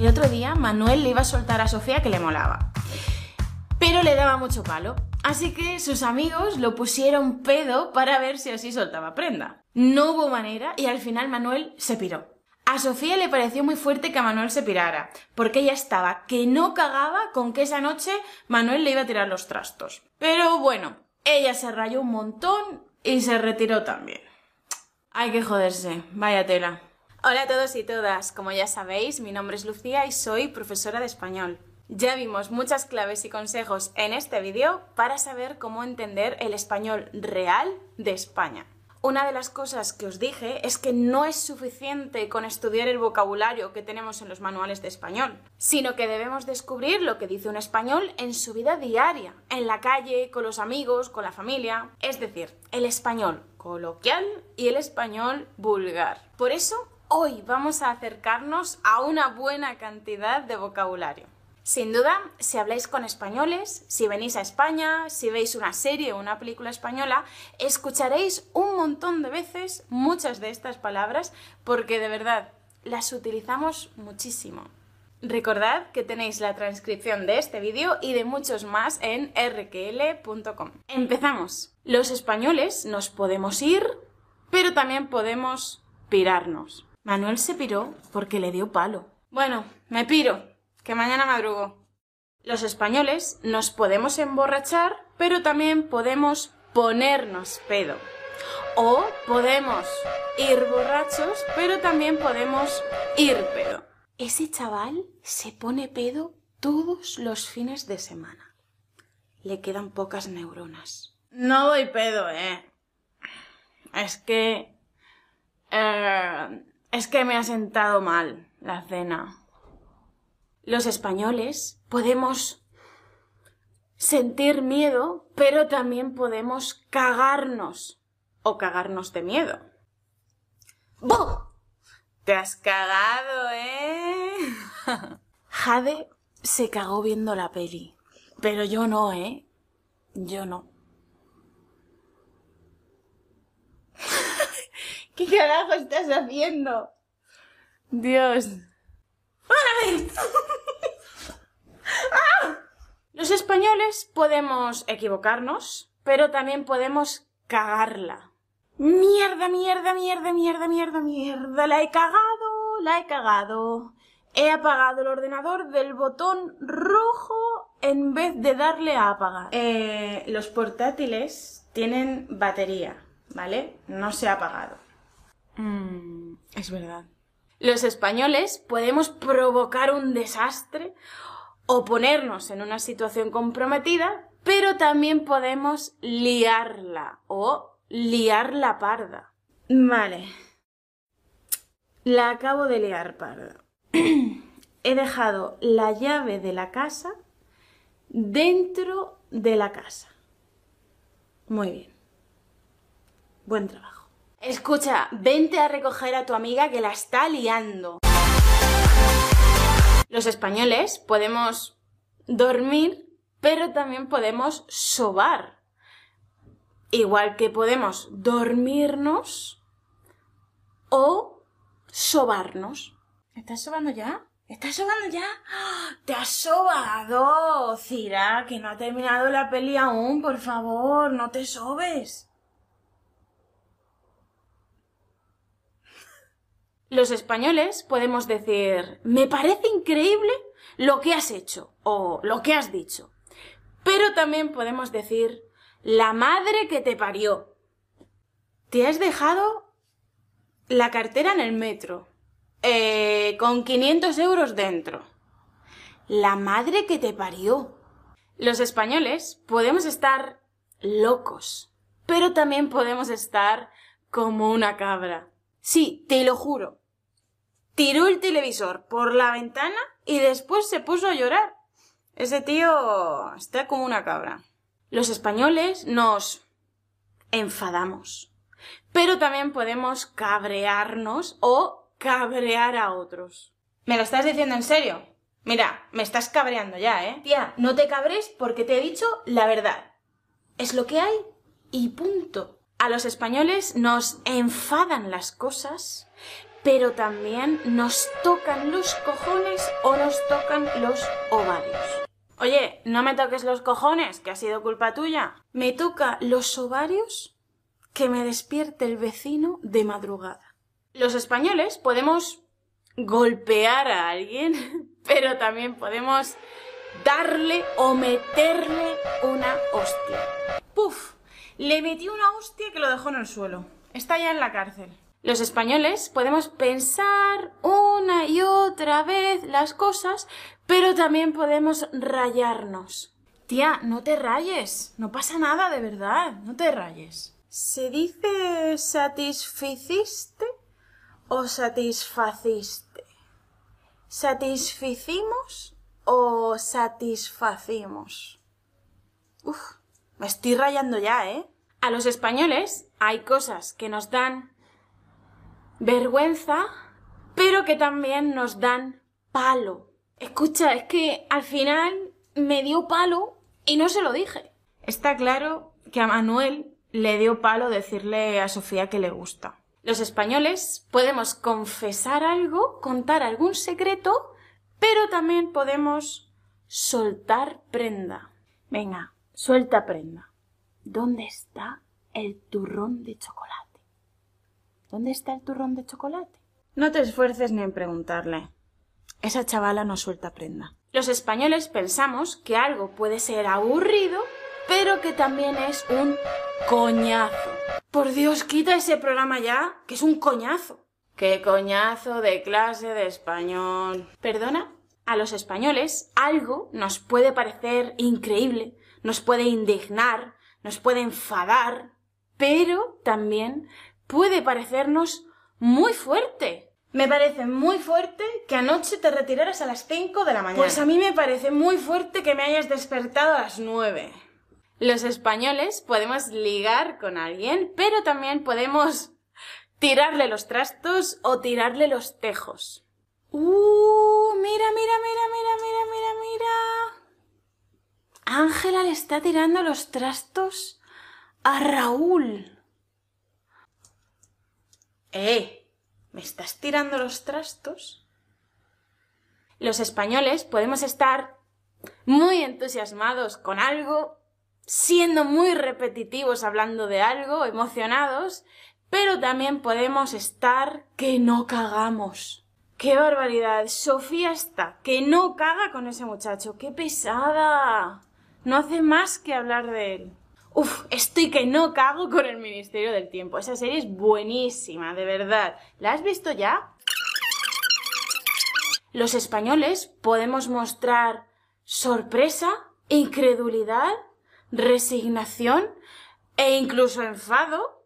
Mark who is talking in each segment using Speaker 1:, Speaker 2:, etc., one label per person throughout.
Speaker 1: El otro día Manuel le iba a soltar a Sofía que le molaba, pero le daba mucho palo. Así que sus amigos lo pusieron pedo para ver si así soltaba prenda. No hubo manera y al final Manuel se piró. A Sofía le pareció muy fuerte que Manuel se pirara, porque ella estaba que no cagaba con que esa noche Manuel le iba a tirar los trastos. Pero bueno, ella se rayó un montón y se retiró también. Hay que joderse, vaya tela. Hola a todos y todas, como ya sabéis, mi nombre es Lucía y soy profesora de español. Ya vimos muchas claves y consejos en este vídeo para saber cómo entender el español real de España. Una de las cosas que os dije es que no es suficiente con estudiar el vocabulario que tenemos en los manuales de español, sino que debemos descubrir lo que dice un español en su vida diaria, en la calle, con los amigos, con la familia, es decir, el español coloquial y el español vulgar. Por eso Hoy vamos a acercarnos a una buena cantidad de vocabulario. Sin duda, si habláis con españoles, si venís a España, si veis una serie o una película española, escucharéis un montón de veces muchas de estas palabras porque de verdad las utilizamos muchísimo. Recordad que tenéis la transcripción de este vídeo y de muchos más en rql.com. Empezamos. Los españoles nos podemos ir, pero también podemos pirarnos. Manuel se piró porque le dio palo. Bueno, me piro, que mañana madrugo. Los españoles nos podemos emborrachar, pero también podemos ponernos pedo. O podemos ir borrachos, pero también podemos ir pedo. Ese chaval se pone pedo todos los fines de semana. Le quedan pocas neuronas. No doy pedo, eh. Es que... Eh, es que me ha sentado mal la cena. Los españoles podemos sentir miedo, pero también podemos cagarnos o cagarnos de miedo. ¡Bum! Te has cagado, ¿eh? Jade se cagó viendo la peli, pero yo no, ¿eh? Yo no. ¿Qué carajo estás haciendo? Dios. ¡Ah! Los españoles podemos equivocarnos, pero también podemos cagarla. Mierda, mierda, mierda, mierda, mierda, mierda. La he cagado, la he cagado. He apagado el ordenador del botón rojo en vez de darle a apagar. Eh, los portátiles tienen batería, ¿vale? No se ha apagado. Mm, es verdad. Los españoles podemos provocar un desastre o ponernos en una situación comprometida, pero también podemos liarla o liar la parda. Vale. La acabo de liar parda. He dejado la llave de la casa dentro de la casa. Muy bien. Buen trabajo. Escucha, vente a recoger a tu amiga que la está liando. Los españoles podemos dormir, pero también podemos sobar. Igual que podemos dormirnos o sobarnos. ¿Estás sobando ya? ¿Estás sobando ya? ¡Te has sobado! Cira, que no ha terminado la peli aún, por favor, no te sobes. Los españoles podemos decir, me parece increíble lo que has hecho o lo que has dicho. Pero también podemos decir, la madre que te parió. Te has dejado la cartera en el metro, eh, con 500 euros dentro. La madre que te parió. Los españoles podemos estar locos, pero también podemos estar como una cabra. Sí, te lo juro tiró el televisor por la ventana y después se puso a llorar. Ese tío está como una cabra. Los españoles nos enfadamos, pero también podemos cabrearnos o cabrear a otros. ¿Me lo estás diciendo en serio? Mira, me estás cabreando ya, ¿eh? Tía, no te cabres porque te he dicho la verdad. Es lo que hay y punto. A los españoles nos enfadan las cosas pero también nos tocan los cojones o nos tocan los ovarios. Oye, no me toques los cojones, que ha sido culpa tuya. Me toca los ovarios que me despierte el vecino de madrugada. Los españoles podemos golpear a alguien, pero también podemos darle o meterle una hostia. ¡Puf! Le metí una hostia que lo dejó en el suelo. Está ya en la cárcel. Los españoles podemos pensar una y otra vez las cosas, pero también podemos rayarnos. Tía, no te rayes. No pasa nada, de verdad. No te rayes. ¿Se dice satisficiste o satisfaciste? ¿Satisficimos o satisfacimos? Uf, me estoy rayando ya, ¿eh? A los españoles hay cosas que nos dan vergüenza, pero que también nos dan palo. Escucha, es que al final me dio palo y no se lo dije. Está claro que a Manuel le dio palo decirle a Sofía que le gusta. Los españoles podemos confesar algo, contar algún secreto, pero también podemos soltar prenda. Venga, suelta prenda. ¿Dónde está el turrón de chocolate? ¿Dónde está el turrón de chocolate? No te esfuerces ni en preguntarle. Esa chavala no suelta prenda. Los españoles pensamos que algo puede ser aburrido, pero que también es un coñazo. Por Dios, quita ese programa ya, que es un coñazo. ¡Qué coñazo de clase de español! ¿Perdona? A los españoles algo nos puede parecer increíble, nos puede indignar, nos puede enfadar, pero también puede parecernos muy fuerte. Me parece muy fuerte que anoche te retiraras a las 5 de la mañana. Pues a mí me parece muy fuerte que me hayas despertado a las 9. Los españoles podemos ligar con alguien, pero también podemos tirarle los trastos o tirarle los tejos. ¡Uh! Mira, mira, mira, mira, mira, mira, mira. Ángela le está tirando los trastos a Raúl. ¡Eh! ¿Me estás tirando los trastos? Los españoles podemos estar muy entusiasmados con algo, siendo muy repetitivos hablando de algo, emocionados, pero también podemos estar que no cagamos. ¡Qué barbaridad! Sofía está, que no caga con ese muchacho. ¡Qué pesada! No hace más que hablar de él. Uf, estoy que no cago con el Ministerio del Tiempo. Esa serie es buenísima, de verdad. ¿La has visto ya? Los españoles podemos mostrar sorpresa, incredulidad, resignación e incluso enfado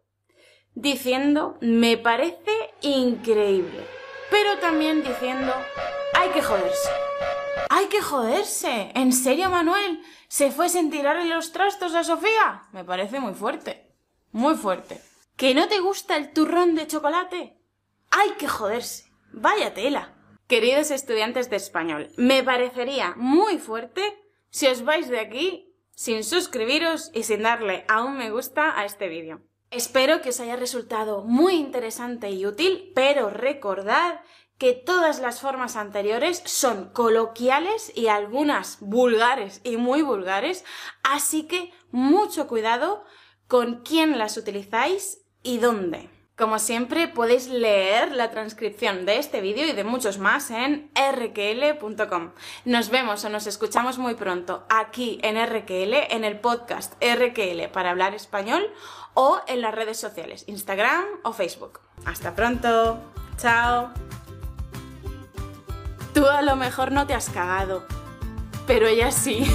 Speaker 1: diciendo me parece increíble. Pero también diciendo hay que joderse. Hay que joderse. ¿En serio, Manuel? ¿Se fue sin tirarle los trastos a Sofía? Me parece muy fuerte. Muy fuerte. ¿Que no te gusta el turrón de chocolate? Hay que joderse. Vaya tela. Queridos estudiantes de español, me parecería muy fuerte si os vais de aquí sin suscribiros y sin darle a un me gusta a este vídeo. Espero que os haya resultado muy interesante y útil, pero recordad que todas las formas anteriores son coloquiales y algunas vulgares y muy vulgares, así que mucho cuidado con quién las utilizáis y dónde. Como siempre, podéis leer la transcripción de este vídeo y de muchos más en rql.com. Nos vemos o nos escuchamos muy pronto aquí en RQL, en el podcast RQL para hablar español o en las redes sociales, Instagram o Facebook. Hasta pronto. Chao. Tú a lo mejor no te has cagado, pero ella sí.